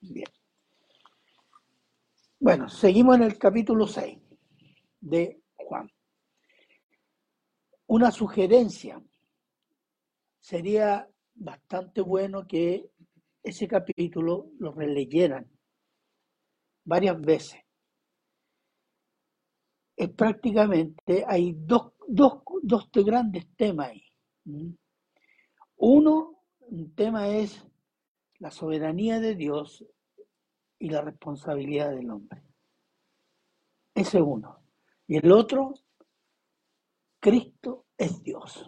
Bien. Bueno, seguimos en el capítulo 6 de Juan. Una sugerencia sería bastante bueno que ese capítulo lo releyeran varias veces. Es prácticamente, hay dos, dos, dos grandes temas ahí. Uno, un tema es la soberanía de Dios y la responsabilidad del hombre. Ese es uno. Y el otro, Cristo es Dios.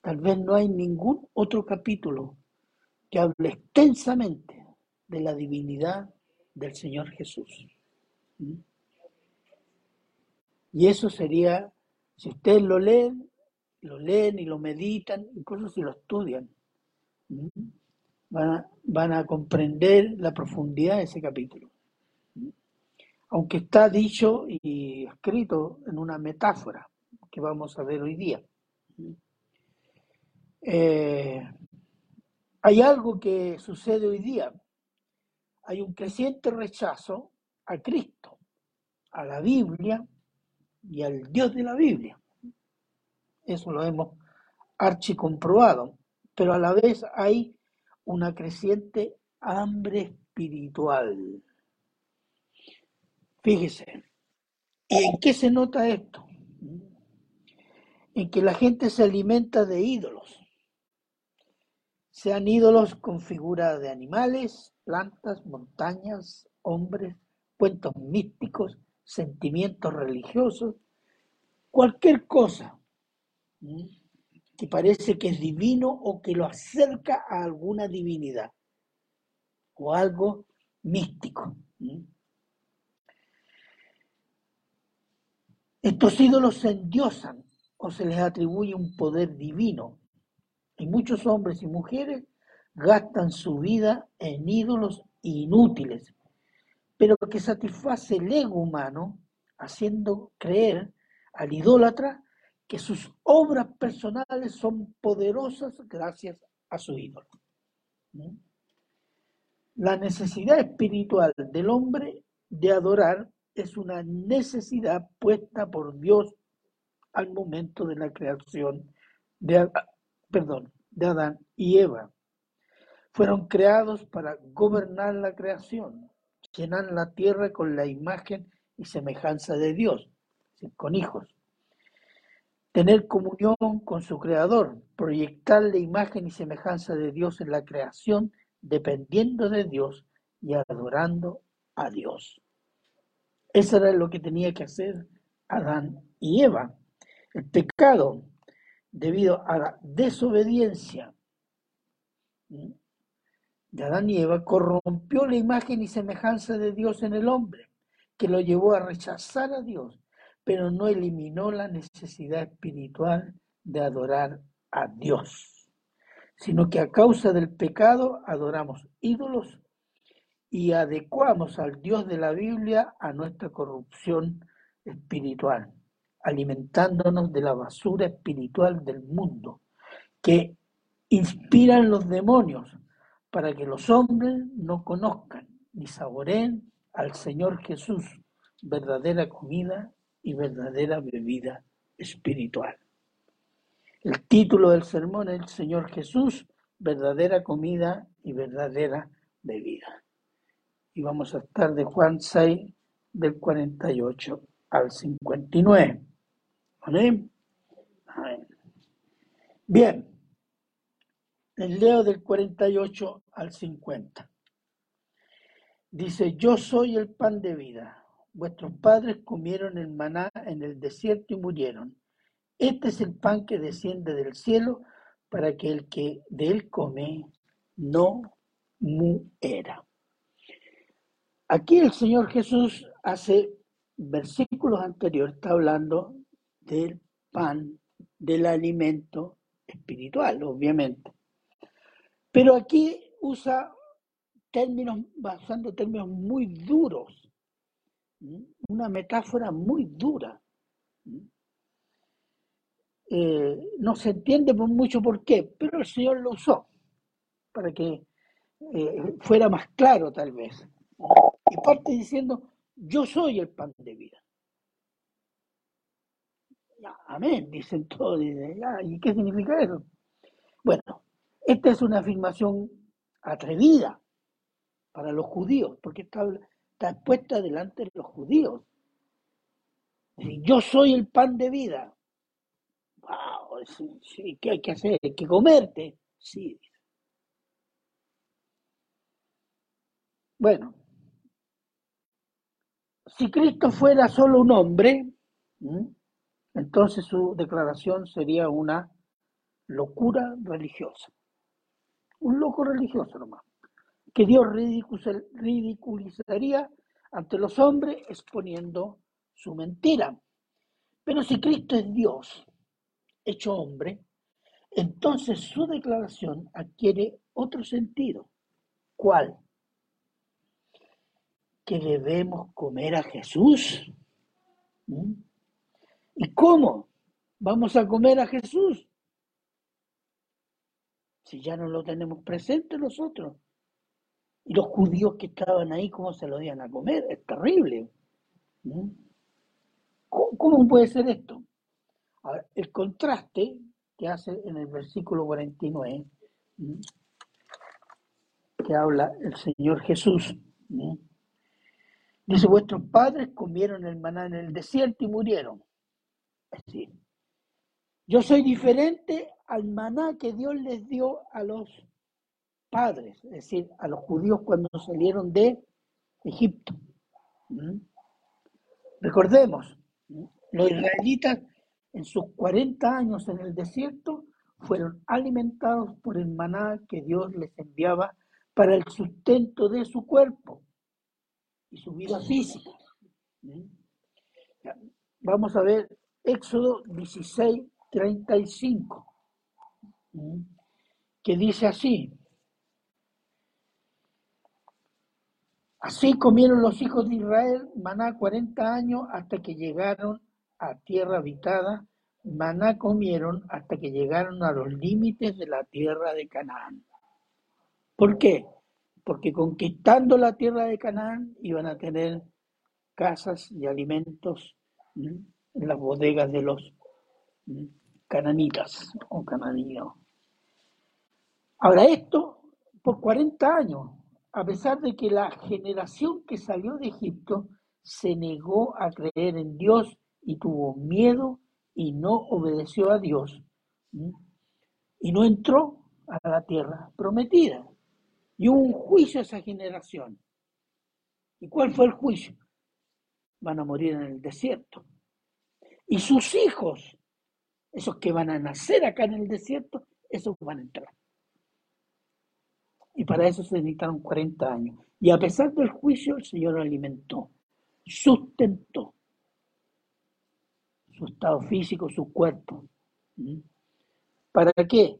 Tal vez no hay ningún otro capítulo que hable extensamente de la divinidad del Señor Jesús. ¿Mm? Y eso sería, si ustedes lo leen, lo leen y lo meditan, incluso si lo estudian, ¿Mm? Van a, comprender la profundidad de ese capítulo. Aunque está dicho y escrito en una metáfora que vamos a ver hoy día. Eh, hay algo que sucede hoy día. Hay un creciente rechazo a Cristo, a la Biblia y al Dios de la Biblia. Eso lo hemos archicomprobado. Pero a la vez hay una creciente hambre espiritual. Fíjese, ¿y en qué se nota esto? En que la gente se alimenta de ídolos sean ídolos con figuras de animales, plantas, montañas, hombres, cuentos místicos, sentimientos religiosos, cualquier cosa que parece que es divino o que lo acerca a alguna divinidad o algo místico. Estos ídolos se endiosan o se les atribuye un poder divino y muchos hombres y mujeres gastan su vida en ídolos inútiles, pero que satisface el ego humano haciendo creer al idólatra que sus obras personales son poderosas gracias a su ídolo. La necesidad espiritual del hombre de adorar es una necesidad puesta por Dios al momento de la creación de, perdón, de Adán y Eva. Fueron creados para gobernar la creación, llenar la tierra con la imagen y semejanza de Dios, con hijos. Tener comunión con su creador, proyectar la imagen y semejanza de Dios en la creación, dependiendo de Dios y adorando a Dios. Eso era lo que tenía que hacer Adán y Eva. El pecado debido a la desobediencia de Adán y Eva, corrompió la imagen y semejanza de Dios en el hombre, que lo llevó a rechazar a Dios, pero no eliminó la necesidad espiritual de adorar a Dios, sino que a causa del pecado adoramos ídolos y adecuamos al Dios de la Biblia a nuestra corrupción espiritual alimentándonos de la basura espiritual del mundo, que inspiran los demonios para que los hombres no conozcan ni saboreen al Señor Jesús, verdadera comida y verdadera bebida espiritual. El título del sermón es El Señor Jesús, verdadera comida y verdadera bebida. Y vamos a estar de Juan 6, del 48 al 59. Bien, les leo del 48 al 50. Dice, yo soy el pan de vida. Vuestros padres comieron el maná en el desierto y murieron. Este es el pan que desciende del cielo para que el que de él come no muera. Aquí el Señor Jesús hace versículos anteriores, está hablando del pan, del alimento espiritual, obviamente. Pero aquí usa términos, basando términos muy duros, una metáfora muy dura. Eh, no se entiende mucho por qué, pero el Señor lo usó para que eh, fuera más claro tal vez. Y parte diciendo, yo soy el pan de vida. amén, dicen todos. ¿Y qué significa eso? Bueno, esta es una afirmación atrevida para los judíos, porque está, está puesta delante de los judíos. yo soy el pan de vida. Wow, ¿qué hay que hacer? Hay que comerte. Sí. Bueno, si Cristo fuera solo un hombre, entonces su declaración sería una locura religiosa. Un loco religioso nomás. Que Dios ridiculizaría ante los hombres exponiendo su mentira. Pero si Cristo es Dios, hecho hombre, entonces su declaración adquiere otro sentido. ¿Cuál? Que debemos comer a Jesús. ¿Mm? ¿Y cómo vamos a comer a Jesús? Si ya no lo tenemos presente nosotros. Y los judíos que estaban ahí, ¿cómo se lo iban a comer? Es terrible. ¿Mm? ¿Cómo, puede ser esto? el contraste que hace en el versículo 49, que habla el Señor Jesús. Dice, vuestros padres comieron el maná en el desierto y murieron. Es decir, yo soy diferente al maná que Dios les dio a los padres, es decir, a los judíos cuando salieron de Egipto. Recordemos, los israelitas en sus 40 años en el desierto, fueron alimentados por el maná que Dios les enviaba para el sustento de su cuerpo y su vida física. Vamos a ver Éxodo 16, 35, ¿Mm? que dice así. Así comieron los hijos de Israel maná 40 años hasta que llegaron a tierra habitada, maná comieron hasta que llegaron a los límites de la tierra de Canaán. ¿Por qué? Porque conquistando la tierra de Canaán iban a tener casas y alimentos en las bodegas de los cananitas o cananinos. Ahora esto por 40 años, a pesar de que la generación que salió de Egipto se negó a creer en Dios y tuvo miedo y no obedeció a Dios y no entró a la tierra prometida. Y hubo un juicio a esa generación. ¿Y cuál fue el juicio? Van a morir en el desierto. Y sus hijos, esos que van a nacer acá en el desierto, esos van a entrar. Y para eso se necesitaron 40 años. Y a pesar del juicio, el Señor alimentó, sustentó su estado físico, su cuerpo. ¿Para qué?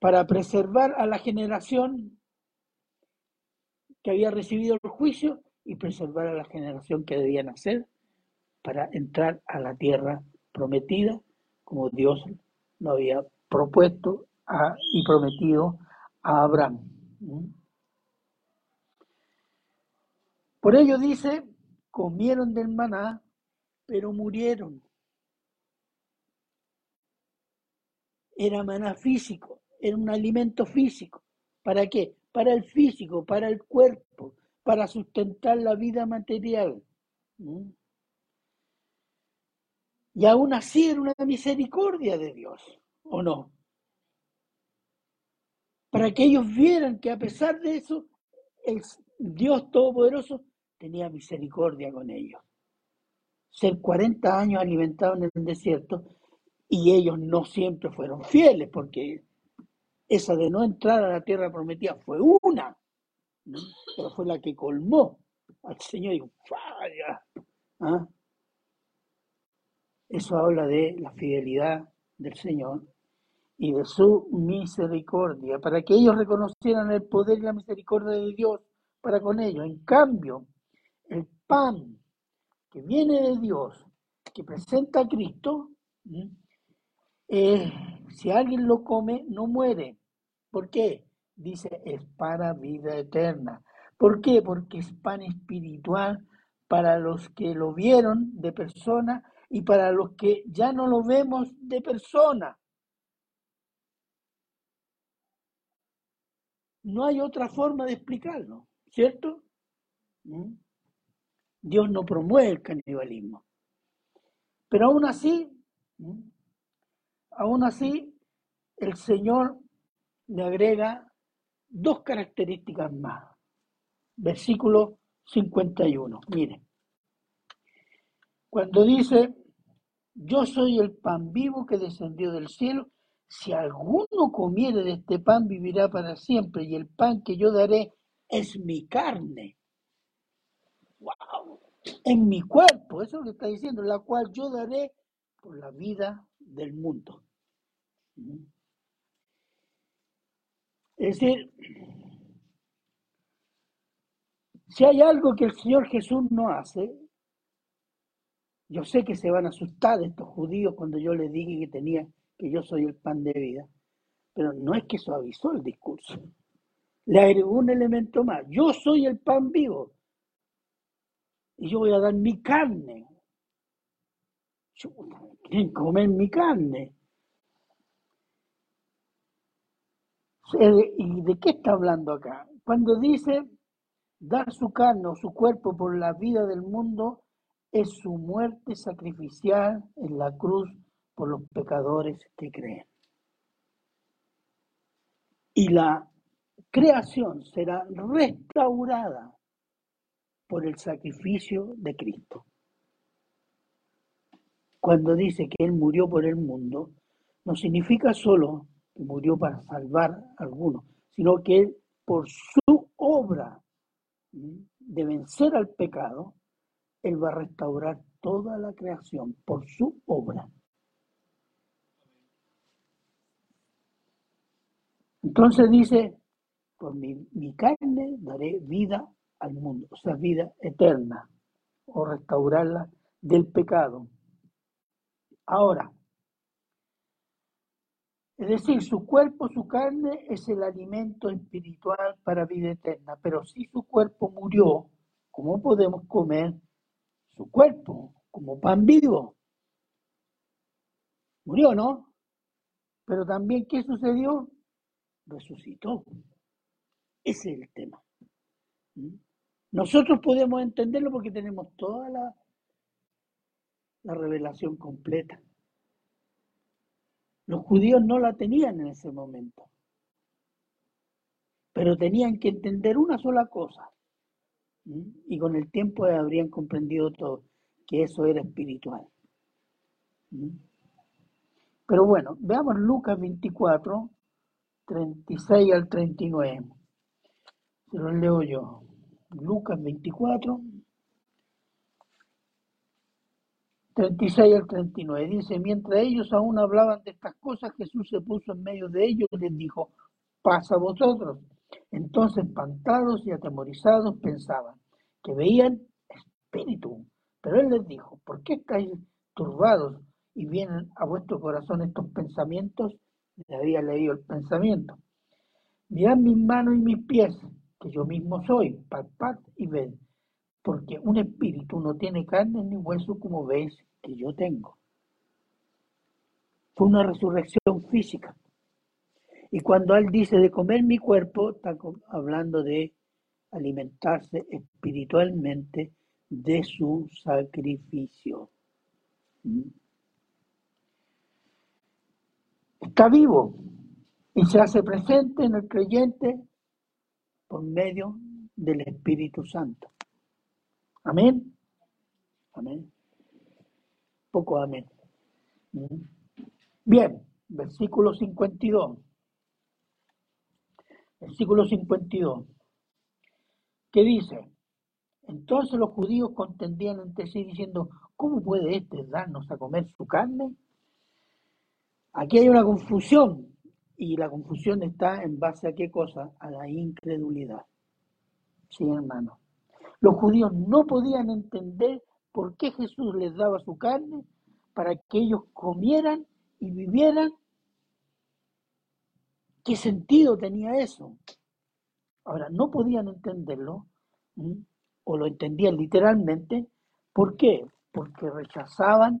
Para preservar a la generación que había recibido el juicio y preservar a la generación que debía nacer para entrar a la tierra prometida como Dios lo había propuesto y prometido a Abraham. Por ello dice, comieron del maná pero murieron. Era maná físico, era un alimento físico. ¿Para qué? Para el físico, para el cuerpo, para sustentar la vida material. Y aún así era una misericordia de Dios, ¿o no? Para que ellos vieran que a pesar de eso, el Dios Todopoderoso tenía misericordia con ellos ser 40 años alimentados en el desierto y ellos no siempre fueron fieles, porque esa de no entrar a la tierra prometida fue una, pero fue la que colmó al Señor y dijo, ¿Ah? Eso habla de la fidelidad del Señor y de su misericordia, para que ellos reconocieran el poder y la misericordia de Dios para con ellos. En cambio, el pan que viene de Dios, que presenta a Cristo, eh, si alguien lo come, no muere. ¿Por qué? dice es para vida eterna. ¿Por qué? Porque es pan espiritual para los que lo vieron de persona y para los que ya no lo vemos de persona. No hay otra forma de explicarlo, ¿cierto? ¿Mm? Dios no promueve el canibalismo. Pero aún así, ¿Mm? aún así, el Señor le agrega dos características más. Versículo 51. Mire, cuando dice, yo soy el pan vivo que descendió del cielo, si alguno comiere de este pan vivirá para siempre y el pan que yo daré es mi carne. ¡Wow! En mi cuerpo, eso es lo que está diciendo, la cual yo daré por la vida del mundo. Es decir, si hay algo que el Señor Jesús no hace, yo sé que se van a asustar estos judíos cuando yo les dije que tenía que yo soy el pan de vida, pero no es que suavizó el discurso. Le agregó un elemento más. Yo soy el pan vivo y yo voy a dar mi carne. quieren comer mi carne. ¿Y de qué está hablando acá? Cuando dice dar su carne o su cuerpo por la vida del mundo, es su muerte sacrificial en la cruz por los pecadores que creen. Y la creación será restaurada por el sacrificio de Cristo. Cuando dice que Él murió por el mundo, no significa solo que murió para salvar a algunos, sino que Él, por su obra de vencer al pecado, Él va a restaurar toda la creación por su obra. Entonces dice, por mi, mi, carne daré vida al mundo, o sea, vida eterna, o restaurarla del pecado. Ahora, es decir, su cuerpo, su carne es el alimento espiritual para vida eterna, pero si su cuerpo murió, ¿cómo podemos comer su cuerpo como pan vivo? Murió, ¿no? Pero también, ¿qué sucedió? Resucitó. Ese es el tema. ¿Mm? Nosotros podemos entenderlo porque tenemos toda la, la revelación completa. Los judíos no la tenían en ese momento, pero tenían que entender una sola cosa. Y con el tiempo habrían comprendido todo, que eso era espiritual. Pero bueno, veamos Lucas 24, 36 al 39. Se lo leo yo. Lucas 24, 36 al 39. Dice, mientras ellos aún hablaban de estas cosas, Jesús se puso en medio de ellos y les dijo, pasa a vosotros. Entonces, espantados y atemorizados, pensaban que veían espíritu. Pero él les dijo, ¿por qué estáis turbados y vienen a vuestro corazón estos pensamientos? Le había leído el pensamiento. Mirad mis manos y mis pies, que yo mismo soy, palpad y ved, porque un espíritu no tiene carne ni hueso como veis que yo tengo. Fue una resurrección física. Y cuando él dice de comer mi cuerpo, está hablando de alimentarse espiritualmente de su sacrificio. ¿Mm? Está vivo y se hace presente en el creyente por medio del Espíritu Santo. Amén. Amén poco amén. Bien, versículo 52. Versículo 52. ¿Qué dice? Entonces los judíos contendían entre sí diciendo, ¿cómo puede éste darnos a comer su carne? Aquí hay una confusión y la confusión está en base a qué cosa? A la incredulidad. Sí, hermano. Los judíos no podían entender por qué Jesús les daba su carne para que ellos comieran y vivieran. ¿Qué sentido tenía eso? Ahora, no podían entenderlo, o lo entendían literalmente. ¿Por qué? Porque rechazaban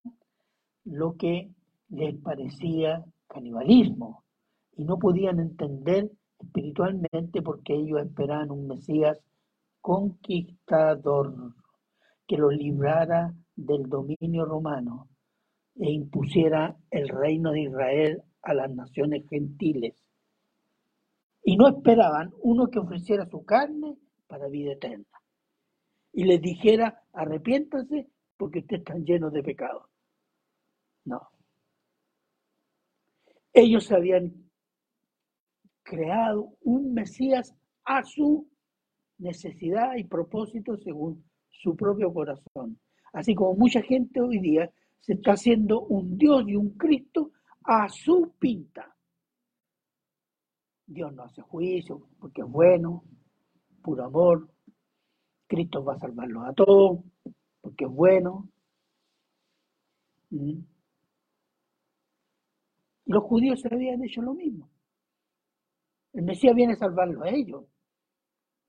lo que les parecía canibalismo y no podían entender espiritualmente porque ellos esperaban un Mesías conquistador que los librara del dominio romano e impusiera el reino de Israel a las naciones gentiles. Y no esperaban uno que ofreciera su carne para vida eterna y les dijera, arrepiéntanse porque ustedes están llenos de pecado. No. Ellos habían creado un Mesías a su necesidad y propósito según su propio corazón. Así como mucha gente hoy día se está haciendo un Dios y un Cristo a su pinta. Dios no hace juicio porque es bueno, puro amor. Cristo va a salvarlos a todos porque es bueno. ¿Mm? Los judíos se habían hecho lo mismo. El Mesías viene a salvarlos a ellos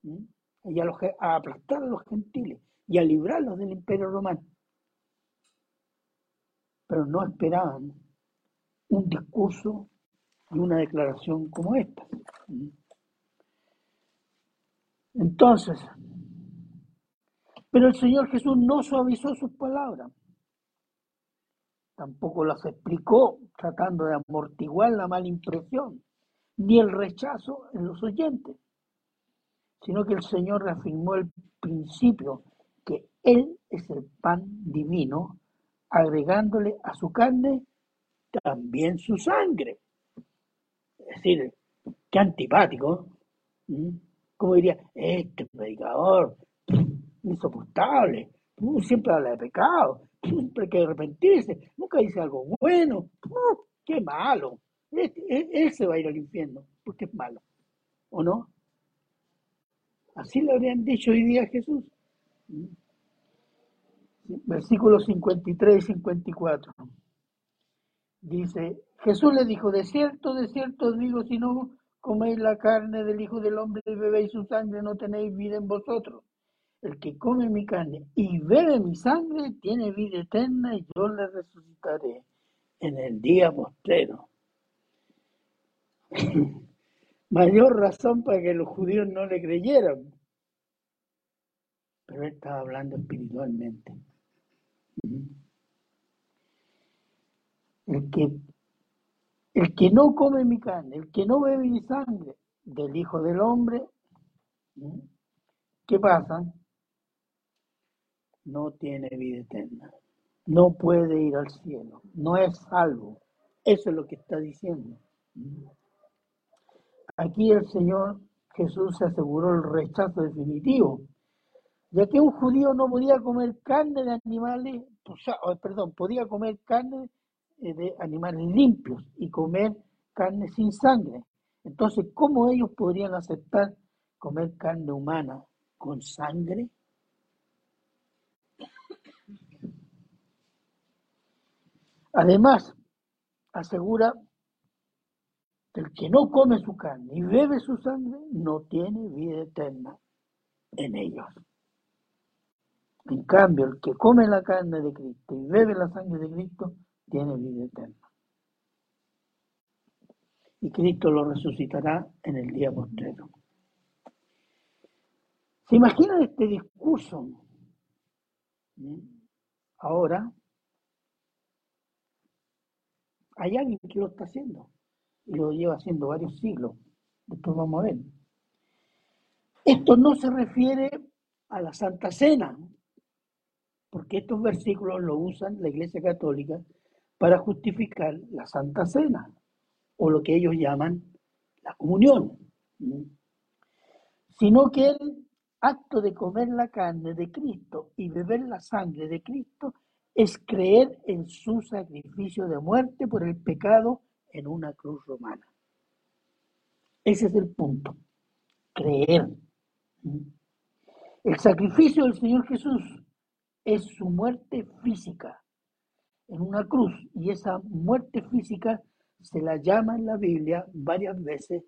y a, los, a aplastar a los gentiles y a librarlos del imperio romano. Pero no esperaban un discurso y una declaración como esta. Entonces, pero el Señor Jesús no suavizó sus palabras, tampoco las explicó tratando de amortiguar la mala impresión, ni el rechazo en los oyentes, sino que el Señor reafirmó el principio que Él es el pan divino, agregándole a su carne también su sangre. Es decir, qué antipático. Como diría, este predicador, insoportable, siempre habla de pecado, que arrepentirse, nunca dice algo bueno, qué malo. Este, e, él se va a ir al infierno porque es malo, ¿o no? Así le habrían dicho hoy día a Jesús. Versículos 53 y 54. Dice, Jesús le dijo, de cierto, de cierto digo, si no coméis la carne del Hijo del Hombre y bebéis su sangre, no tenéis vida en vosotros. El que come mi carne y bebe mi sangre tiene vida eterna y yo le resucitaré en el día postrero. Mayor razón para que los judíos no le creyeran. Pero él estaba hablando espiritualmente. El que, el que no come mi carne, el que no bebe mi sangre del Hijo del Hombre, ¿qué pasa? No tiene vida eterna. No puede ir al cielo. No es salvo. Eso es lo que está diciendo. Aquí el Señor Jesús se aseguró el rechazo definitivo ya que un judío no podía comer carne de animales, perdón, podía comer carne eh, de animales limpios y comer carne sin sangre. Entonces, ¿cómo ellos podrían aceptar comer carne humana con sangre? Además, asegura que el que no come su carne y bebe su sangre no tiene vida eterna en ellos. En cambio, el que come la carne de Cristo y bebe la sangre de Cristo tiene vida eterna. Y Cristo lo resucitará en el día postrero. ¿Se imaginan este discurso? ¿Mm? Ahora, hay alguien que lo está haciendo y lo lleva haciendo varios siglos. Después vamos a ver. Esto no se refiere a la Santa Cena, porque estos versículos lo usan la Iglesia Católica para justificar la Santa Cena, o lo que ellos llaman la comunión, sino que el acto de comer la carne de Cristo y beber la sangre de Cristo es creer en su sacrificio de muerte por el pecado en una cruz romana. Ese es el punto, creer. El sacrificio del Señor Jesús es su muerte física en una cruz y esa muerte física se la llama en la Biblia varias veces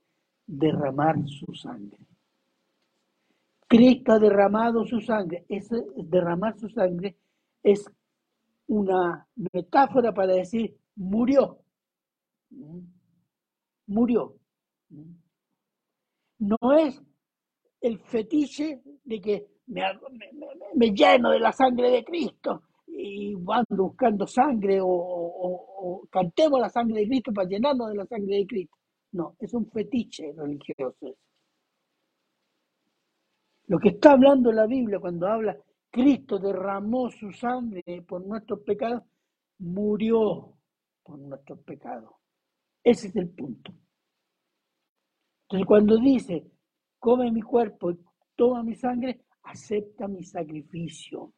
derramar su sangre. Cristo ha derramado su sangre. Ese derramar su sangre es una metáfora para decir murió. Murió. No es el fetiche de que me, lleno de la sangre de Cristo y van buscando sangre o, cantemos la sangre de Cristo para llenarnos de la sangre de Cristo. No, es un fetiche religioso. Lo que está hablando la Biblia cuando habla Cristo derramó su sangre por nuestros pecados, murió por nuestros pecados. Ese es el punto. Entonces cuando dice, come mi cuerpo y toma mi sangre, acepta mi sacrificio.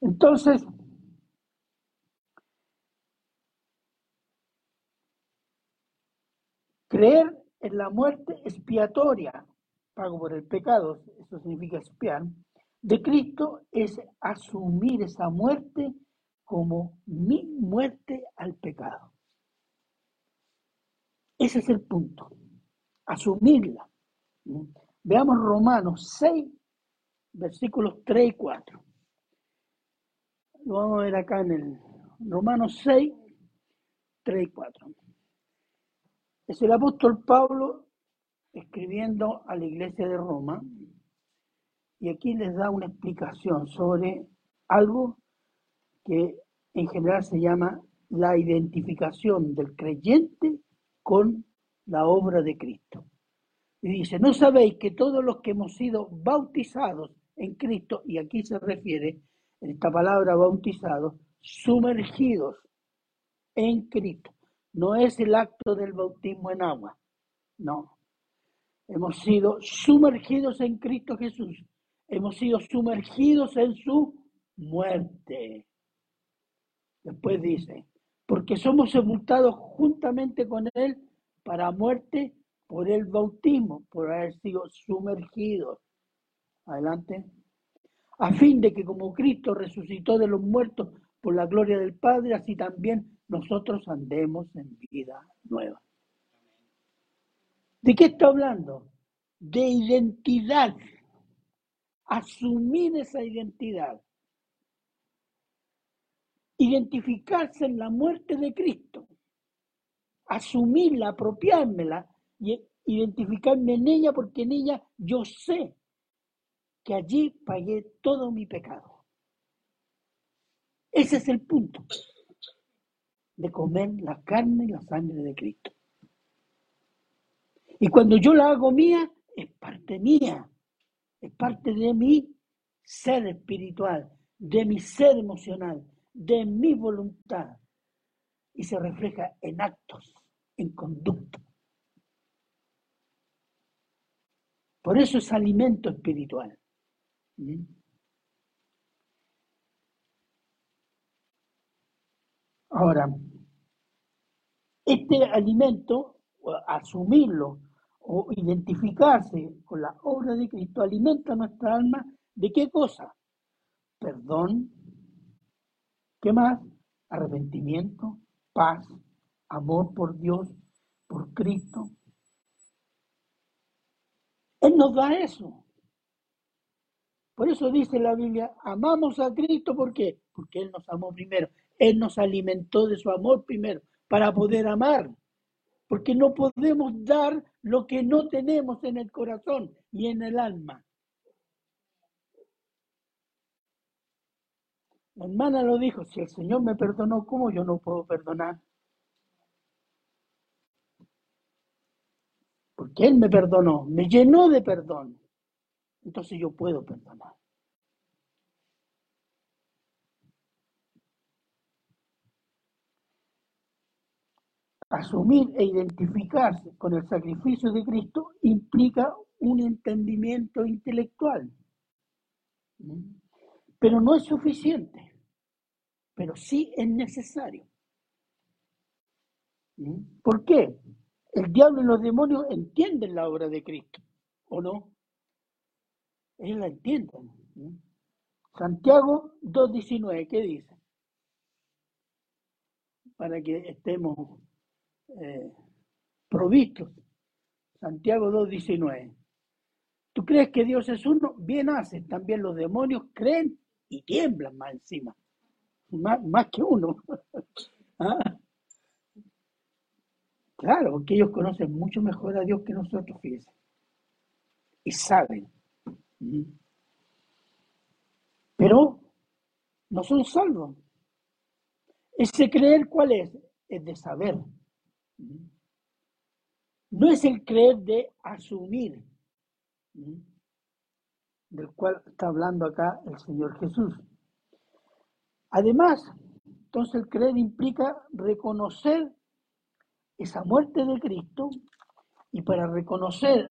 Entonces, creer en la muerte expiatoria, pago por el pecado, eso significa expiar, de Cristo es asumir esa muerte como mi muerte al pecado. Ese es el punto, asumirla. Veamos Romanos 6, versículos 3 y 4. Lo vamos a ver acá en el Romanos 6, 3 y 4. El apóstol Pablo escribiendo a la iglesia de Roma y aquí les da una explicación sobre algo que en general se llama la identificación del creyente con la obra de Cristo. Y dice, ¿no sabéis que todos los que hemos sido bautizados en Cristo, y aquí se refiere esta palabra bautizados, sumergidos en Cristo? No es el acto del bautismo en agua, no. Hemos sido sumergidos en Cristo Jesús. Hemos sido sumergidos en su muerte. Después dice, porque somos sepultados juntamente con Él para muerte por el bautismo, por haber sido sumergidos. Adelante. A fin de que como Cristo resucitó de los muertos por la gloria del Padre, así también nosotros andemos en vida nueva. ¿De qué está hablando? De identidad. Asumir esa identidad identificarse en la muerte de Cristo, asumirla, apropiármela y identificarme en ella porque en ella yo sé que allí pagué todo mi pecado. Ese es el punto de comer la carne y la sangre de Cristo. Y cuando yo la hago mía, es parte mía, es parte de mi ser espiritual, de mi ser emocional, de mi voluntad y se refleja en actos, en conducta. Por eso es alimento espiritual. ¿Mm? Ahora, este alimento, asumirlo o identificarse con la obra de Cristo, alimenta nuestra alma de qué cosa? Perdón, ¿Qué más? Arrepentimiento, paz, amor por Dios, por Cristo. Él nos da eso. Por eso dice la Biblia, amamos a Cristo, ¿por qué? Porque Él nos amó primero. Él nos alimentó de su amor primero para poder amar. Porque no podemos dar lo que no tenemos en el corazón y en el alma. La hermana lo dijo, si el Señor me perdonó, ¿cómo yo no puedo perdonar? Porque Él me perdonó, me llenó de perdón. Entonces yo puedo perdonar. Asumir e identificarse con el sacrificio de Cristo implica un entendimiento intelectual. Pero no es suficiente, pero sí es necesario. ¿Por qué? El diablo y los demonios entienden la obra de Cristo, ¿o no? Ellos la entienden. Santiago 2.19, ¿qué dice? Para que estemos eh, provistos. Santiago 2.19. ¿Tú crees que Dios es uno? Bien haces. También los demonios creen y tiemblan más encima. Más, que uno. ¿Ah? Claro, porque ellos conocen mucho mejor a Dios que nosotros, fíjense. Y saben. Pero no son salvos. Ese creer, ¿cuál es? Es de saber. No es el creer de asumir, del cual está hablando acá el Señor Jesús. Además, entonces el creer implica reconocer esa muerte de Cristo y para reconocer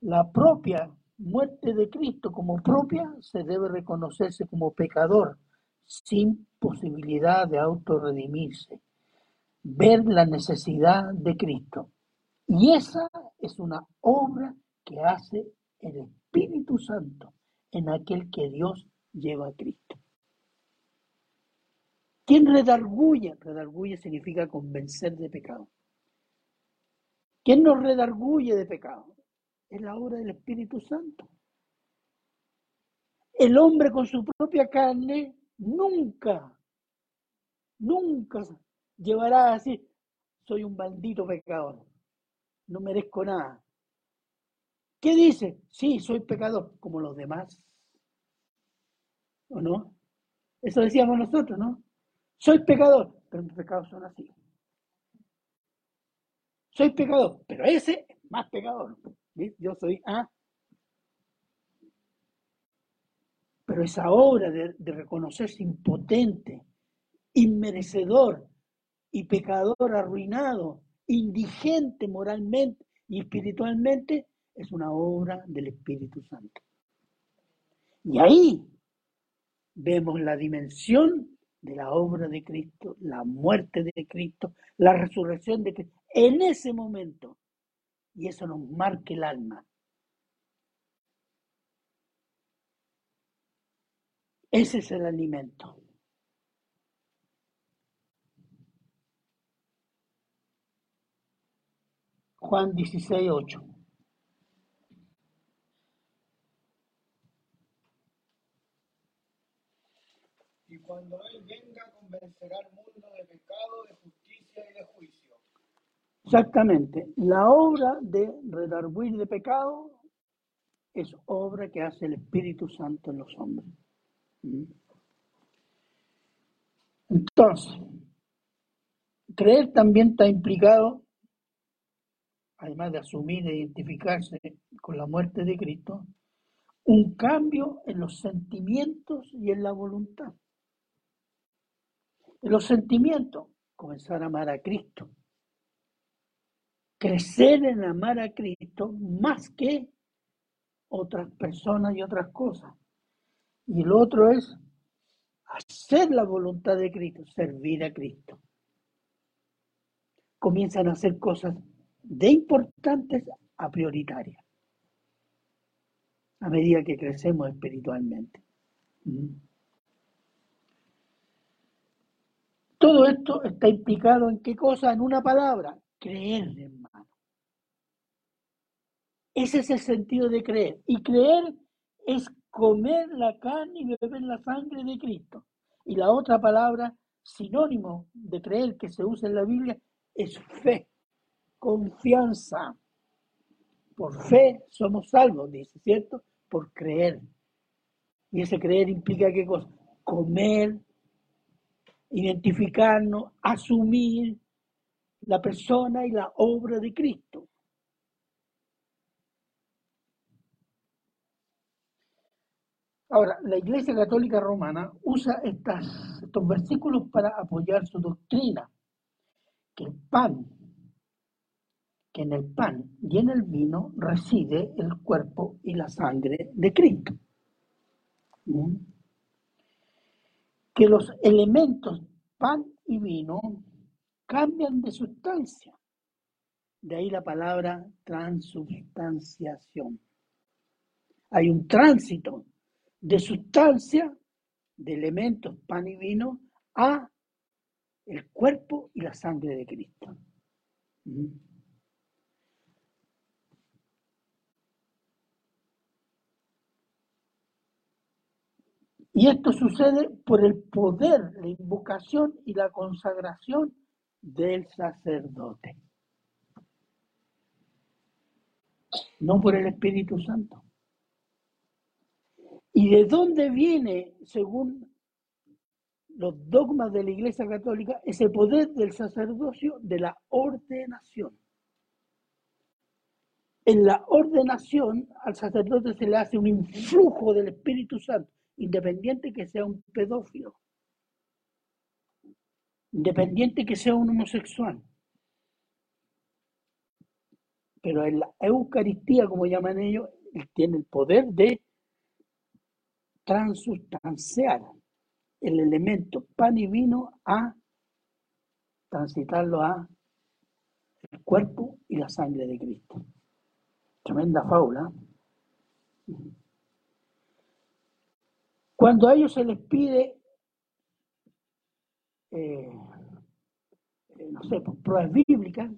la propia muerte de Cristo como propia, se debe reconocerse como pecador, sin posibilidad de autorredimirse, ver la necesidad de Cristo. Y esa es una obra que hace el Espíritu Santo en aquel que Dios lleva a Cristo. ¿Quién redarguye? Redarguye significa convencer de pecado. ¿Quién nos redarguye de pecado? Es la obra del Espíritu Santo. El hombre con su propia carne nunca, nunca llevará a decir, soy un maldito pecador, no merezco nada. ¿Qué dice? Sí, soy pecador, como los demás. ¿O no? Eso decíamos nosotros, ¿no? Soy pecador, pero mis pecados son así. Soy pecador, pero ese es más pecador. Yo soy A. Pero esa obra de, de reconocerse impotente, inmerecedor y pecador arruinado, indigente moralmente y espiritualmente, es una obra del Espíritu Santo. Y ahí vemos la dimensión de la obra de Cristo, la muerte de Cristo, la resurrección de Cristo. En ese momento y eso nos marque el alma. Ese es el alimento. Juan 16, 8. Y cuando Él venga, convencerá al mundo de pecado, de justicia y de juicio Exactamente. La obra de redarguir de pecado es obra que hace el Espíritu Santo en los hombres. ¿Mm? Entonces, creer también está implicado, además de asumir e identificarse con la muerte de Cristo, un cambio en los sentimientos y en la voluntad. En los sentimientos, comenzar a amar a Cristo crecer en amar a Cristo más que otras personas y otras cosas. Y el otro es hacer la voluntad de Cristo, servir a Cristo. Comienzan a hacer cosas de importantes a prioritarias a medida que crecemos espiritualmente. Todo esto está implicado en qué cosa? En una palabra, creer, hermano. Ese es el sentido de creer. Y creer es comer la carne y beber la sangre de Cristo. Y la otra palabra sinónimo de creer que se usa en la Biblia es fe, confianza. Por fe somos salvos, dice, ¿cierto? Por creer. Y ese creer implica qué cosa? Comer, identificarnos, asumir, la persona y la obra de Cristo. Ahora, la Iglesia Católica Romana usa estas, estos versículos para apoyar su doctrina, que el pan, que en el pan y en el vino reside el cuerpo y la sangre de Cristo. ¿Mm? Que los elementos pan y vino cambian de sustancia. De ahí la palabra transubstanciación. Hay un tránsito de sustancia, de elementos, pan y vino, a el cuerpo y la sangre de Cristo. ¿Mm? Y esto sucede por el poder, la invocación y la consagración del sacerdote. No por el Espíritu Santo. ¿Y de dónde viene, según los dogmas de la Iglesia Católica, ese poder del sacerdocio de la ordenación? En la ordenación al sacerdote se le hace un influjo del Espíritu Santo independiente que sea un pedófilo, independiente que sea un homosexual. Pero en la Eucaristía, como llaman ellos, tiene el poder de transustanciar el elemento pan y vino a transitarlo a el cuerpo y la sangre de Cristo. Tremenda faula. Cuando a ellos se les pide, eh, eh, no sé, pues, pruebas bíblicas,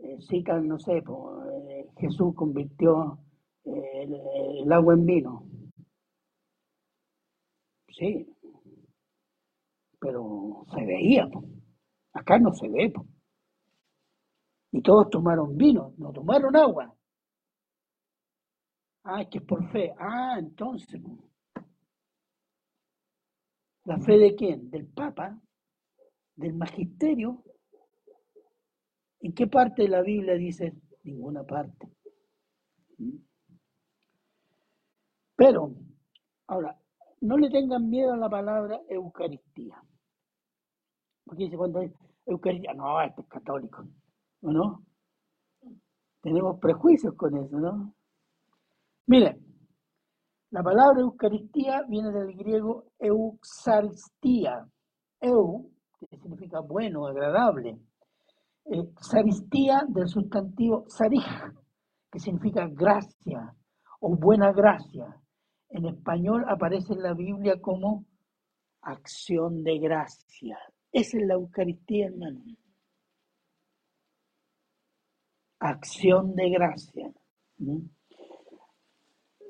eh, citan, no sé, pues, Jesús convirtió el, agua en vino. Sí, pero se veía, pues. acá no se ve. Y todos tomaron vino, no tomaron agua. Ah, es que es por fe. Ah, entonces. ¿La fe de quién? ¿Del Papa? ¿Del Magisterio? ¿En qué parte de la Biblia dice? Ninguna parte. Pero, ahora, no le tengan miedo a la palabra Eucaristía. Porque cuando es Eucaristía, no, este es católico. ¿O no? Tenemos prejuicios con eso, ¿no? Miren, la palabra Eucaristía viene del griego euxaristía. Eu, que significa bueno, agradable. Saristía del sustantivo sarij, que significa gracia o buena gracia. En español aparece en la Biblia como acción de gracia. Esa es la Eucaristía, hermano. Acción de gracia.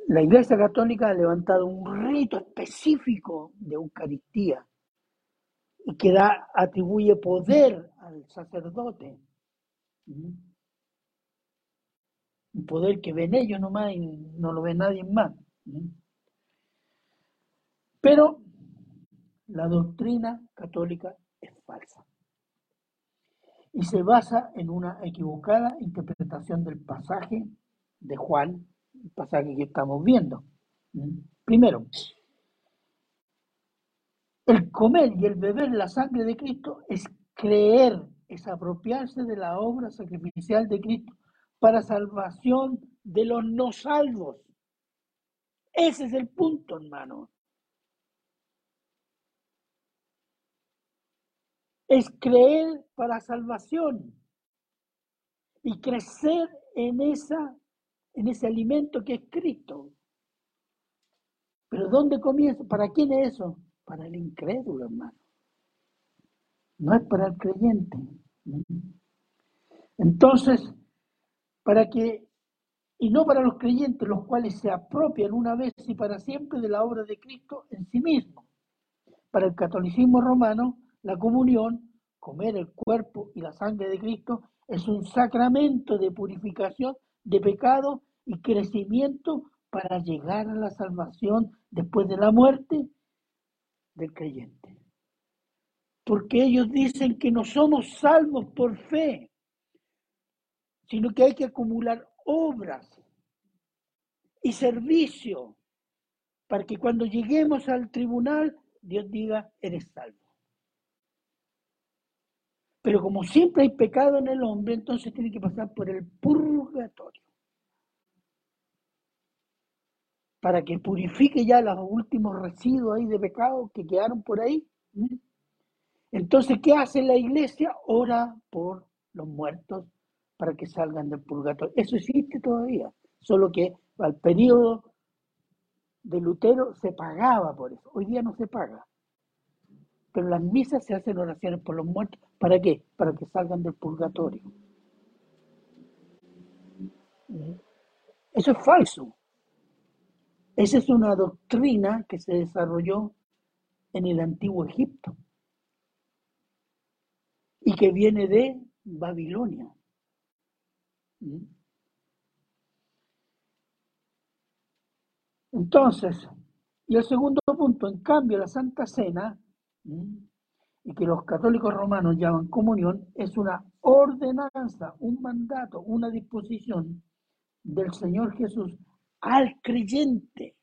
La Iglesia Católica ha levantado un rito específico de Eucaristía y que da, atribuye poder al sacerdote. Un poder que ven ellos nomás y no lo ve nadie más. Pero la doctrina católica es falsa y se basa en una equivocada interpretación del pasaje de Juan el pasaje que estamos viendo. Primero, el comer y el beber la sangre de Cristo es creer, es apropiarse de la obra sacrificial de Cristo para salvación de los no salvos. Ese es el punto, hermano. Es creer para salvación y crecer en esa en ese alimento que es Cristo. Pero ¿dónde comienza? ¿Para quién es eso? Para el incrédulo, hermano. No es para el creyente. Entonces, para que, y no para los creyentes, los cuales se apropian una vez y para siempre de la obra de Cristo en sí mismo. Para el catolicismo romano, la comunión, comer el cuerpo y la sangre de Cristo, es un sacramento de purificación de pecado y crecimiento para llegar a la salvación después de la muerte del creyente. Porque ellos dicen que no somos salvos por fe, sino que hay que acumular obras y servicio para que cuando lleguemos al tribunal Dios diga, eres salvo. Pero como siempre hay pecado en el hombre, entonces tiene que pasar por el purgatorio. Para que purifique ya los últimos residuos ahí de pecado que quedaron por ahí. Entonces, ¿qué hace la iglesia? Ora por los muertos para que salgan del purgatorio. Eso existe todavía, solo que al periodo de Lutero se pagaba por eso. Hoy día no se paga. Pero las misas se hacen oraciones por los muertos. ¿Para qué? Para que salgan del purgatorio. Eso es falso. Esa es una doctrina que se desarrolló en el antiguo Egipto y que viene de Babilonia. Entonces, y el segundo punto, en cambio, la Santa Cena, y que los católicos romanos llaman comunión, es una ordenanza, un mandato, una disposición del Señor Jesús al creyente,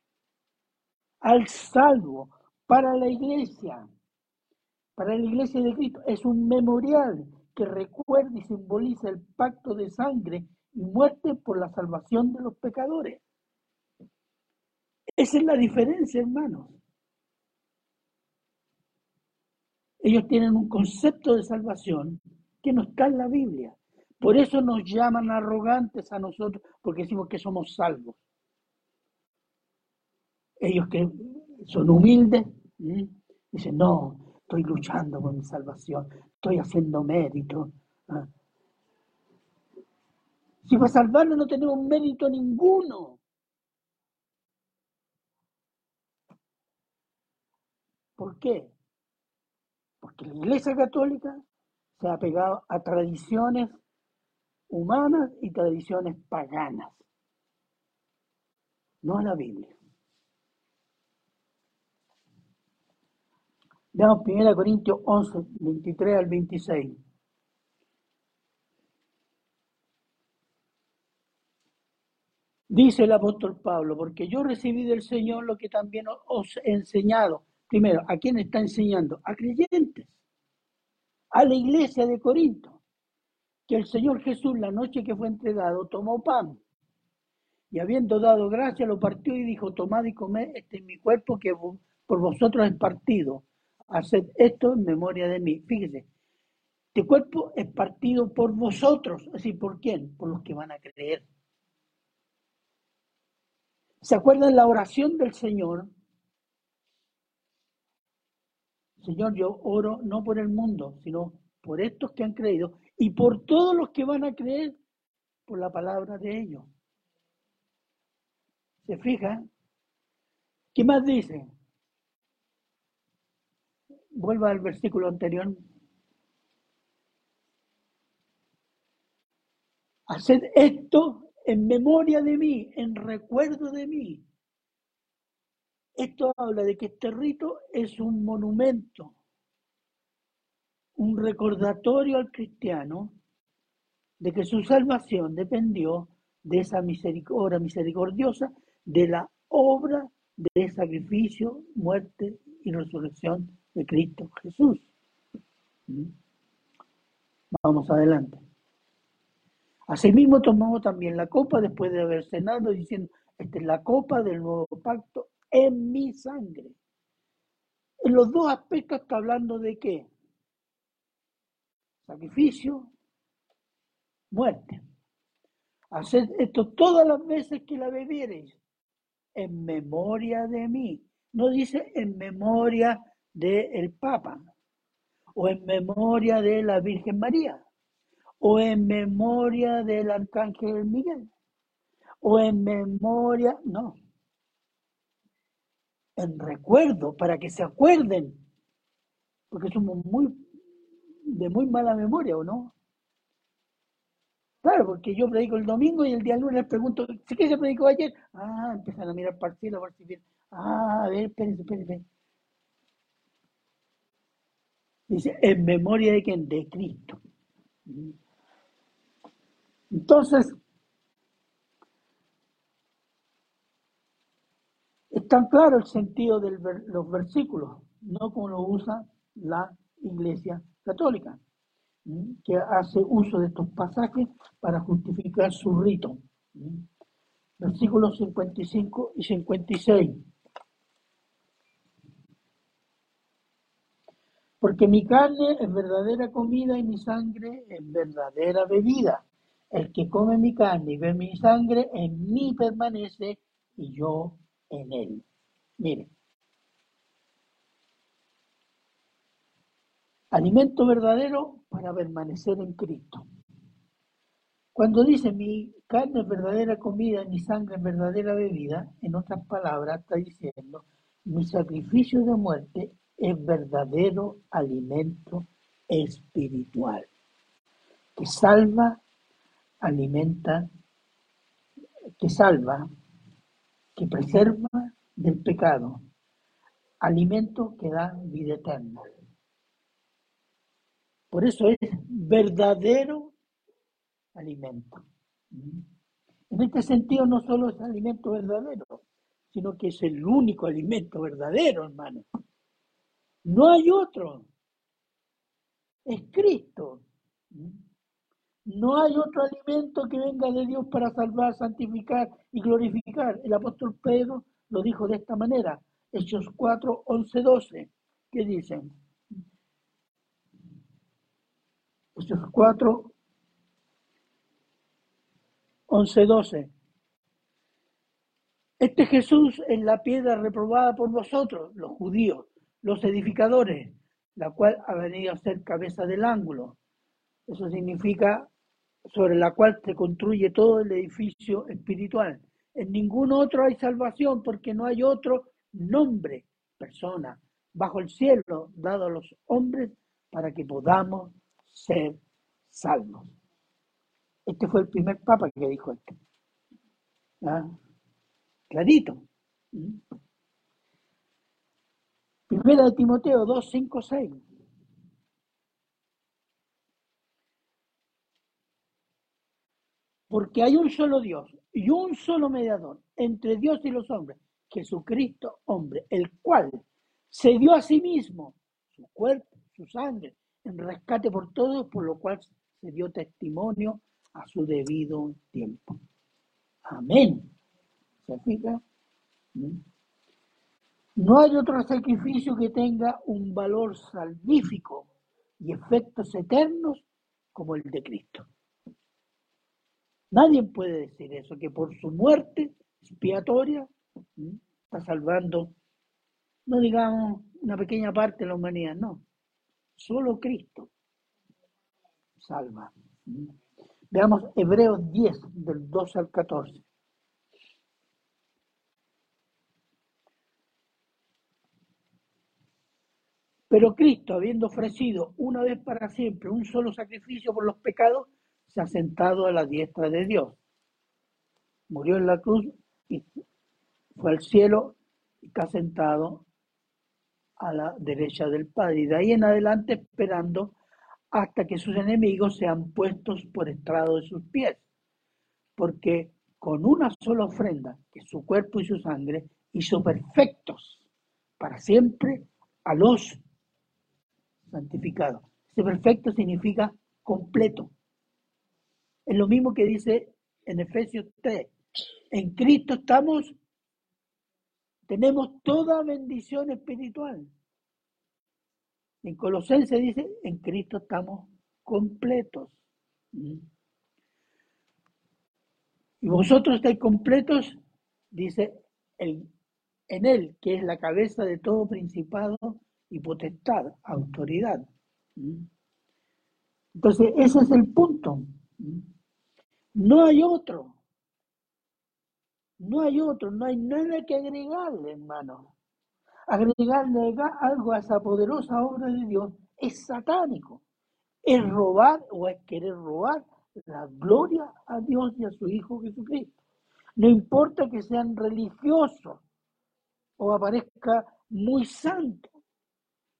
al salvo, para la iglesia, para la iglesia de Cristo. Es un memorial que recuerda y simboliza el pacto de sangre y muerte por la salvación de los pecadores. Esa es la diferencia, hermanos. Ellos tienen un concepto de salvación que no está en la Biblia. Por eso nos llaman arrogantes a nosotros, porque decimos que somos salvos. Ellos que son humildes, dicen, no, estoy luchando por mi salvación, estoy haciendo mérito. ¿ah? Si para salvarnos no tenemos mérito ninguno. ¿Por qué? Porque la Iglesia Católica se ha pegado a tradiciones humanas y tradiciones paganas, no a la Biblia. Veamos 1 Corintios 11, 23 al 26. Dice el apóstol Pablo, porque yo recibí del Señor lo que también os he enseñado Primero, ¿a quién está enseñando? A creyentes, a la iglesia de Corinto, que el Señor Jesús la noche que fue entregado tomó pan y habiendo dado gracia lo partió y dijo, tomad y comed, este es mi cuerpo que por vosotros es partido. Haced esto en memoria de mí. Fíjese, este cuerpo es partido por vosotros. Así, ¿por quién? Por los que van a creer. ¿Se acuerdan la oración del Señor Señor, yo oro no por el mundo, sino por estos que han creído y por todos los que van a creer por la palabra de ellos. ¿Se fija? ¿Qué más dice? Vuelva al versículo anterior. Haced esto en memoria de mí, en recuerdo de mí. Esto habla de que este rito es un monumento, un recordatorio al cristiano de que su salvación dependió de esa misericordia misericordiosa, de la obra de sacrificio, muerte y resurrección de Cristo Jesús. ¿Mm? Vamos adelante. Asimismo tomamos también la copa después de haber cenado diciendo, esta es la copa del nuevo pacto en mi sangre. En los dos aspectos está hablando de qué? Sacrificio, muerte. Haced esto todas las veces que la bebiereis, en memoria de mí. No dice en memoria del Papa, o en memoria de la Virgen María, o en memoria del Arcángel Miguel, o en memoria, no, en recuerdo, para que se acuerden, porque somos muy de muy mala memoria, ¿o no? Claro, porque yo predico el domingo y el día lunes pregunto, ¿qué se predicó ayer? Ah, empiezan a mirar cielo, a. Ah, a ver, espérense, espérense. Dice, en memoria de quién? De Cristo. Entonces, Es tan claro el sentido de los versículos, no como lo usa la Iglesia Católica, que hace uso de estos pasajes para justificar su rito. Versículos 55 y 56. Porque mi carne es verdadera comida y mi sangre es verdadera bebida. El que come mi carne y ve mi sangre, en mí permanece y yo en él. Mire, alimento verdadero para permanecer en Cristo. Cuando dice mi carne es verdadera comida, mi sangre es verdadera bebida, en otras palabras está diciendo, mi sacrificio de muerte es verdadero alimento espiritual, que salva, alimenta, que salva, que preserva del pecado, alimento que da vida eterna. Por eso es verdadero alimento. En este sentido no solo es alimento verdadero, sino que es el único alimento verdadero, hermano. No hay otro. Es Cristo. No hay otro alimento que venga de Dios para salvar, santificar y glorificar. El apóstol Pedro lo dijo de esta manera. Hechos 4, 11, 12. ¿Qué dicen? Hechos 4, 11, 12. Este Jesús es la piedra reprobada por vosotros, los judíos, los edificadores, la cual ha venido a ser cabeza del ángulo. Eso significa sobre la cual se construye todo el edificio espiritual. En ningún otro hay salvación porque no hay otro nombre, persona, bajo el cielo dado a los hombres para que podamos ser salvos. Este fue el primer papa que dijo esto. ¿Ah? Clarito. Primera de Timoteo 2, 5, 6. Porque hay un solo Dios y un solo mediador entre Dios y los hombres, Jesucristo hombre, el cual se dio a sí mismo su cuerpo, su sangre, en rescate por todos, por lo cual se dio testimonio a su debido tiempo. Amén. ¿Se fija? ¿Mm? No hay otro sacrificio que tenga un valor salvífico y efectos eternos como el de Cristo. Nadie puede decir eso, que por su muerte expiatoria está salvando, no digamos una pequeña parte de la humanidad, no. Solo Cristo salva. Veamos Hebreos 10, del 12 al 14. Pero Cristo, habiendo ofrecido una vez para siempre un solo sacrificio por los pecados, se ha sentado a la diestra de Dios. Murió en la cruz y fue al cielo y está sentado a la derecha del Padre. Y de ahí en adelante esperando hasta que sus enemigos sean puestos por estrado de sus pies. Porque con una sola ofrenda, que su cuerpo y su sangre, hizo perfectos para siempre a los Ese perfecto significa completo. Es lo mismo que dice en Efesios 3. En Cristo estamos, tenemos toda bendición espiritual. En Colosenses dice, en Cristo estamos completos. ¿Mm? Y vosotros estáis completos, dice, en Él, que es la cabeza de todo principado y potestad, autoridad. ¿Mm? Entonces, ese es el punto. ¿Mm? No hay otro. No hay otro, no hay nada que agregarle, hermano. Agregarle algo a esa poderosa obra de Dios es satánico. Es robar o es querer robar la gloria a Dios y a su Hijo Jesucristo. No importa que sean religiosos o aparezca muy santo,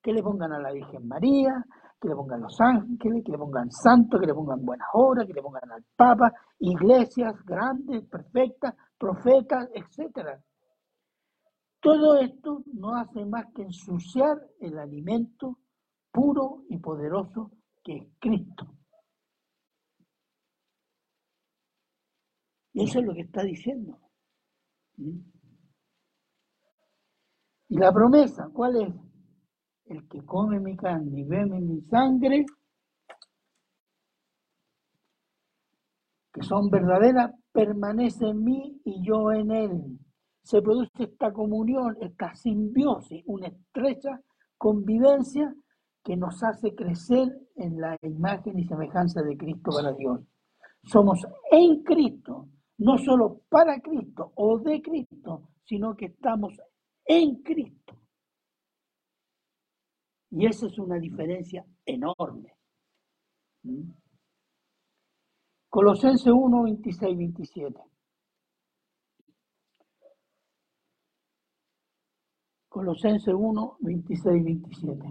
que le pongan a la Virgen María, que le pongan los ángeles, que le pongan santos, que le pongan buenas obras, que le pongan al Papa, iglesias grandes, perfectas, profetas, etc. Todo esto no hace más que ensuciar el alimento puro y poderoso que es Cristo. Y eso es lo que está diciendo. ¿Mm? Y la promesa, ¿cuál es? El que come mi carne y bebe mi sangre, que son verdaderas, permanece en mí y yo en él. se produce esta comunión, esta simbiosis, una estrecha convivencia que nos hace crecer en la imagen y semejanza de Cristo para Dios. Somos en Cristo, no solo para Cristo o de Cristo, sino que estamos en Cristo. Y esa es una diferencia enorme. ¿Mm? Colosenses 1, 26, 27. Colosenses 1, 26, 27.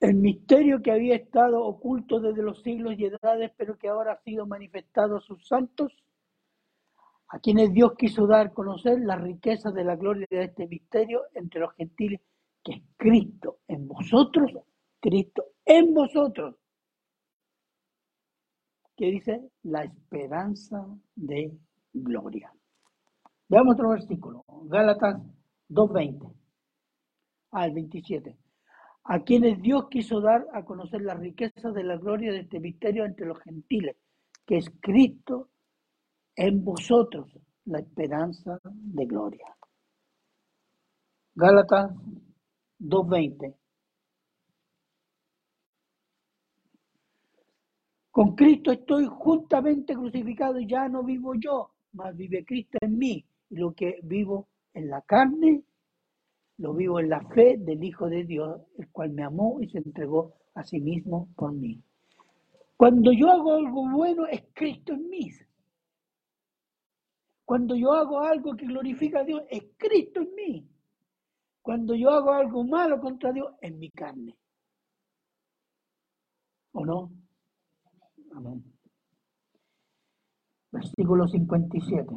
El misterio que había estado oculto desde los siglos y edades, pero que ahora ha sido manifestado a sus santos, a quienes Dios quiso dar a conocer la riqueza de la gloria de este misterio entre los gentiles, que es Cristo en vosotros, Cristo en vosotros, que dice la esperanza de gloria. Veamos otro versículo, Gálatas 2.20 al 27. A quienes Dios quiso dar a conocer la riqueza de la gloria de este misterio entre los gentiles, que es Cristo en vosotros, la esperanza de gloria. Gálatas 2.20. Con Cristo estoy juntamente crucificado y ya no vivo yo, mas vive Cristo en mí. Lo que vivo en la carne, lo vivo en la fe del Hijo de Dios, el cual me amó y se entregó a sí mismo por mí. Cuando yo hago algo bueno, es Cristo en mí. Cuando yo hago algo que glorifica a Dios, es Cristo en mí. Cuando yo hago algo malo contra Dios, es mi carne. ¿O no? Amén versículo 57.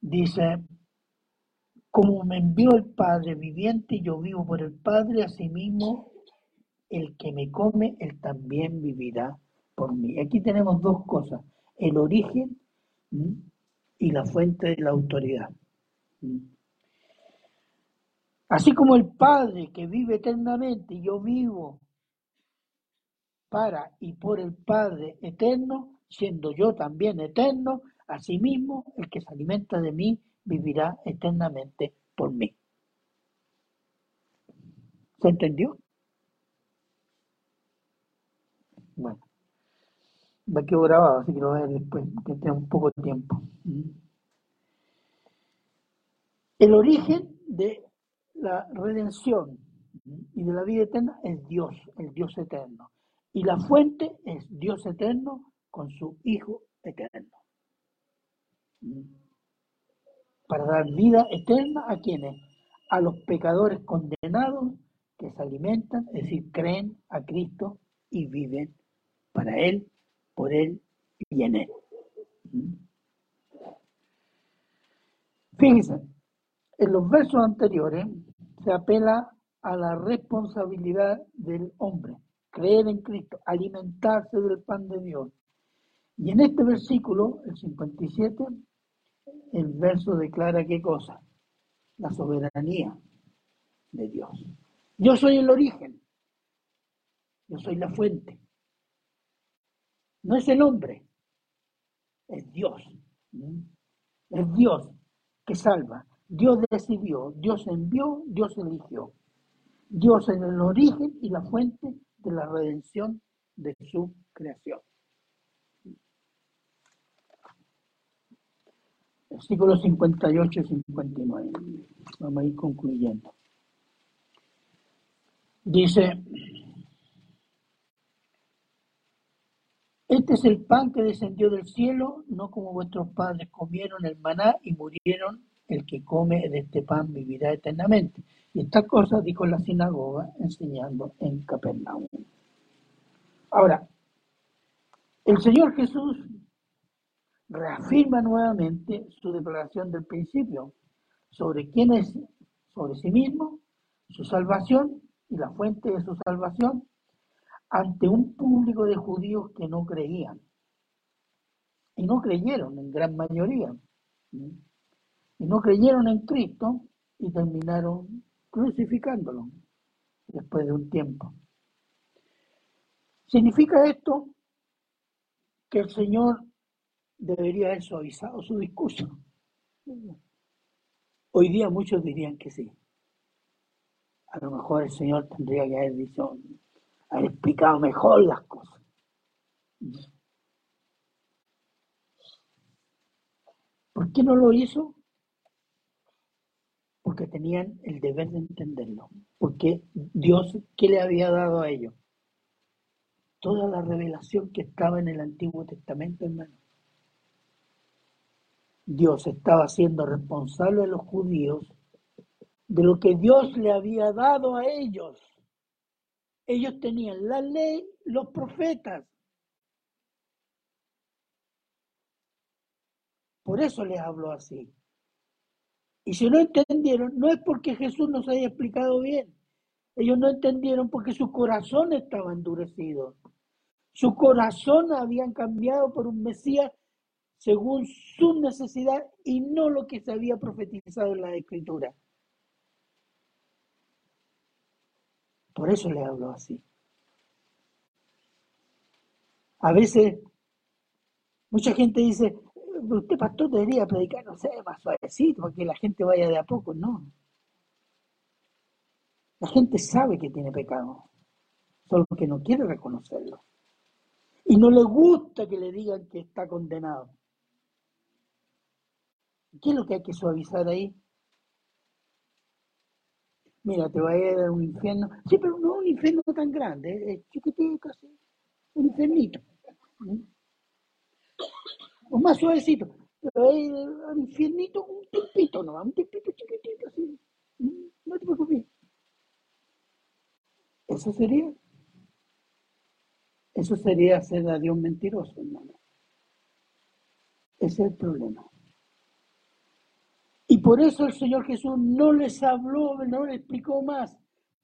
Dice, como me envió el Padre viviente yo vivo por el Padre, asimismo el que me come, él también vivirá por mí. Aquí tenemos dos cosas, el origen y la fuente de la autoridad. Así como el Padre que vive eternamente yo vivo para y por el Padre eterno, siendo yo también eterno, asimismo el que se alimenta de mí vivirá eternamente por mí. ¿Se entendió? Bueno, va quedó grabado, así que lo voy a ver después, que tenga un poco de tiempo. El origen de la redención y de la vida eterna es Dios, el Dios eterno. Y la fuente es Dios eterno con su Hijo eterno. Para dar vida eterna a quienes? A los pecadores condenados que se alimentan, es decir, creen a Cristo y viven para Él, por Él y en Él. Fíjense, en los versos anteriores se apela a la responsabilidad del hombre creer en Cristo, alimentarse del pan de Dios. Y en este versículo, el 57, el verso declara qué cosa? La soberanía de Dios. Yo soy el origen, yo soy la fuente. No es el hombre, es Dios. Es Dios que salva. Dios decidió, Dios envió, Dios eligió. Dios es el origen y la fuente de la redención de su creación. Versículos 58 y 59. Vamos a ir concluyendo. Dice, este es el pan que descendió del cielo, no como vuestros padres comieron el maná y murieron, el que come de este pan vivirá eternamente. Y estas cosas dijo la sinagoga enseñando en Capernaum. Ahora, el Señor Jesús reafirma nuevamente su declaración del principio sobre quién es, sobre sí mismo, su salvación y la fuente de su salvación ante un público de judíos que no creían. Y no creyeron en gran mayoría. Y no creyeron en Cristo y terminaron crucificándolo después de un tiempo. ¿Significa esto que el Señor debería haber suavizado su discurso? Hoy día muchos dirían que sí. A lo mejor el Señor tendría que haber dicho, haber explicado mejor las cosas. ¿Por qué no lo hizo? Porque tenían el deber de entenderlo. Porque Dios, ¿qué le había dado a ellos? Toda la revelación que estaba en el Antiguo Testamento, hermano. Dios estaba siendo responsable de los judíos de lo que Dios le había dado a ellos. Ellos tenían la ley, los profetas. Por eso les habló así. Y si no entendieron, no es porque Jesús nos haya explicado bien. Ellos no entendieron porque su corazón estaba endurecido. Su corazón habían cambiado por un Mesías según su necesidad y no lo que se había profetizado en la escritura. Por eso le hablo así. A veces, mucha gente dice, usted pastor debería predicar, no sé, más suavecito, para que la gente vaya de a poco. No. La gente sabe que tiene pecado, solo que no quiere reconocerlo. Y no le gusta que le digan que está condenado. ¿Qué es lo que hay que suavizar ahí? Mira, te va a ir a un infierno. Sí, pero no un infierno tan grande, es chiquitito así. Un infiernito. ¿Mm? O más suavecito. Te va a ir al infiernito un tipito no, un tipito chiquitito así. ¿Mm? No te preocupes. Eso sería. Eso sería hacer a Dios mentiroso, hermano. Ese es el problema. Y por eso el Señor Jesús no les habló, no les explicó más,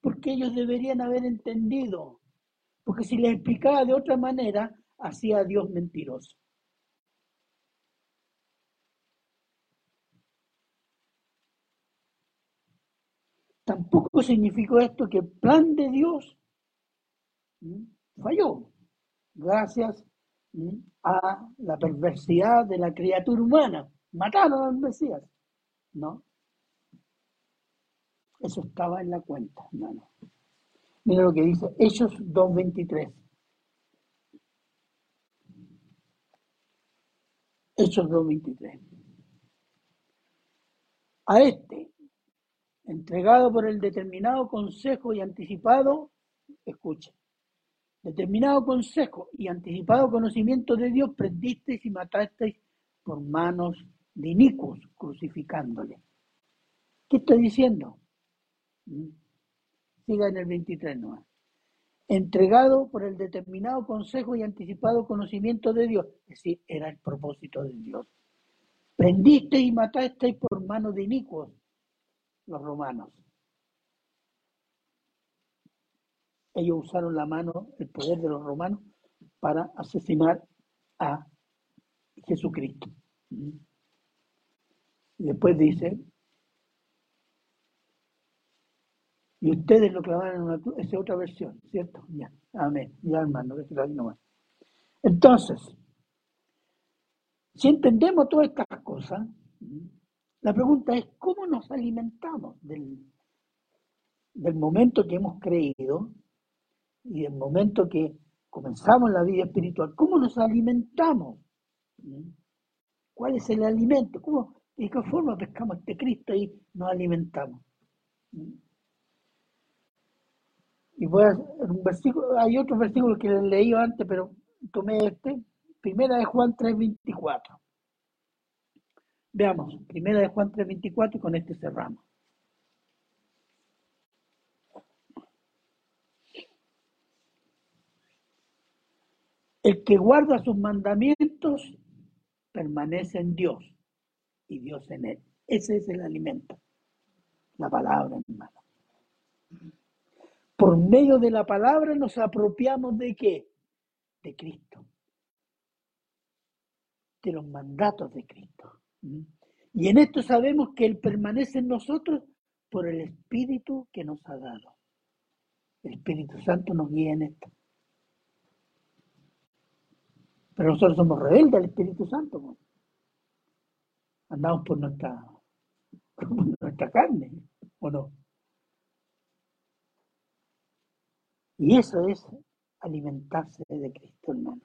porque ellos deberían haber entendido. Porque si les explicaba de otra manera, hacía a Dios mentiroso. Tampoco significó esto que el plan de Dios falló, gracias a la perversidad de la criatura humana. Mataron al Mesías. ¿No? Eso estaba en la cuenta, hermano. Mira lo que dice Hechos 2.23. Hechos 2.23. A este, entregado por el determinado consejo y anticipado, escucha, determinado consejo y anticipado conocimiento de Dios, prendisteis y matasteis por manos de inicuos crucificándole. ¿Qué estoy diciendo? ¿Mm? Siga en el 23 no. Entregado por el determinado consejo y anticipado conocimiento de Dios. Es decir, era el propósito de Dios. Prendiste y mataste por mano de inicuos los romanos. Ellos usaron la mano, el poder de los romanos, para asesinar a Jesucristo. ¿Mm? Y después dice, y ustedes lo clavaron en una esa es otra versión, ¿cierto? Ya, amén, ya hermano, déjelo ahí nomás. Entonces, si entendemos todas estas cosas, la pregunta es, ¿cómo nos alimentamos del, del momento que hemos creído y del momento que comenzamos la vida espiritual? ¿Cómo nos alimentamos? ¿Cuál es el alimento? ¿Cómo, ¿Y qué forma pescamos este Cristo y nos alimentamos? Y voy a un versículo, hay otro versículo que les leí antes, pero tomé este, primera de Juan 3.24. Veamos, primera de Juan 3.24 y con este cerramos. El que guarda sus mandamientos permanece en Dios y Dios en él. Ese es el alimento. La palabra, hermano. Por medio de la palabra nos apropiamos de qué? De Cristo. De los mandatos de Cristo. Y en esto sabemos que Él permanece en nosotros por el Espíritu que nos ha dado. El Espíritu Santo nos guía en esto. Pero nosotros somos rebeldes al Espíritu Santo. pues. Andamos por nuestra, por nuestra carne, ¿o no? Y eso es alimentarse de Cristo, hermano.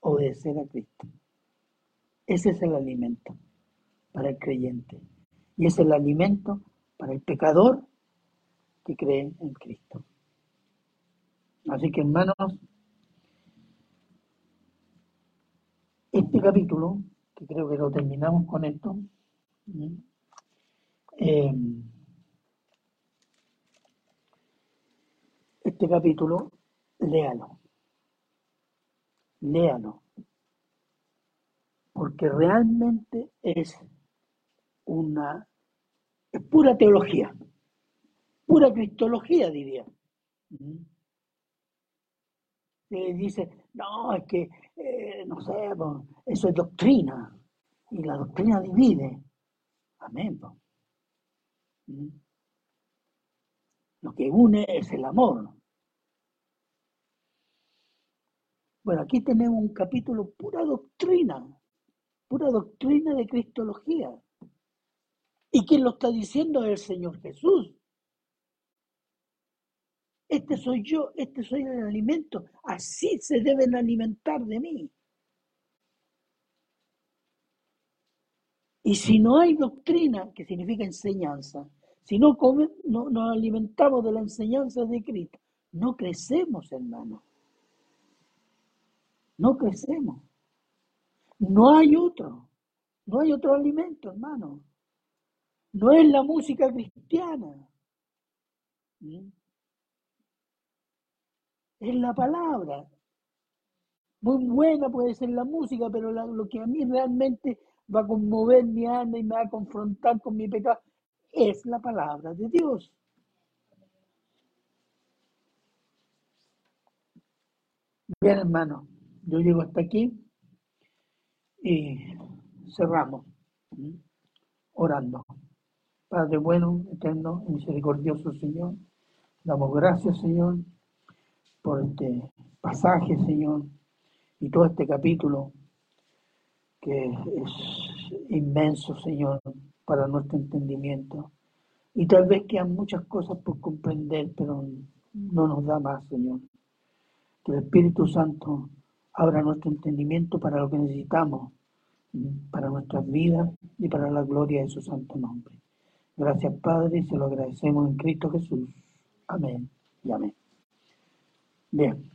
Obedecer a Cristo. Ese es el alimento para el creyente. Y es el alimento para el pecador que cree en Cristo. Así que, hermanos, este capítulo, que creo que lo terminamos con esto, eh, este capítulo, léalo. Léalo. Porque realmente es una, es pura teología, pura cristología, diría. Eh, dice, no, es que, eh, no sé, eso es doctrina, y la doctrina divide. Amén. ¿Mm? Lo que une es el amor. Bueno, aquí tenemos un capítulo pura doctrina, pura doctrina de cristología. ¿Y quién lo está diciendo es el Señor Jesús? Este soy yo, este soy el alimento. Así se deben alimentar de mí. Y si no hay doctrina, que significa enseñanza, si no, nos alimentamos de la enseñanza de Cristo, no crecemos, hermano. No crecemos. No hay otro. No hay otro alimento, hermano. No es la música cristiana. ¿Mm? Es la palabra. Muy buena puede ser la música, pero lo que a mí realmente va a conmover mi alma y me va a confrontar con mi pecado es la palabra de Dios. Bien, hermano, yo llego hasta aquí y cerramos orando. Padre bueno, eterno, misericordioso Señor, damos gracias, Señor, por este pasaje, Señor, y todo este capítulo que es inmenso, Señor, para nuestro entendimiento. Y tal vez quedan muchas cosas por comprender, pero no nos da más, Señor. Que el Espíritu Santo abra nuestro entendimiento para lo que necesitamos, para nuestras vidas y para la gloria de su santo nombre. Gracias, Padre, y se lo agradecemos en Cristo Jesús. Amén y amén. Bien.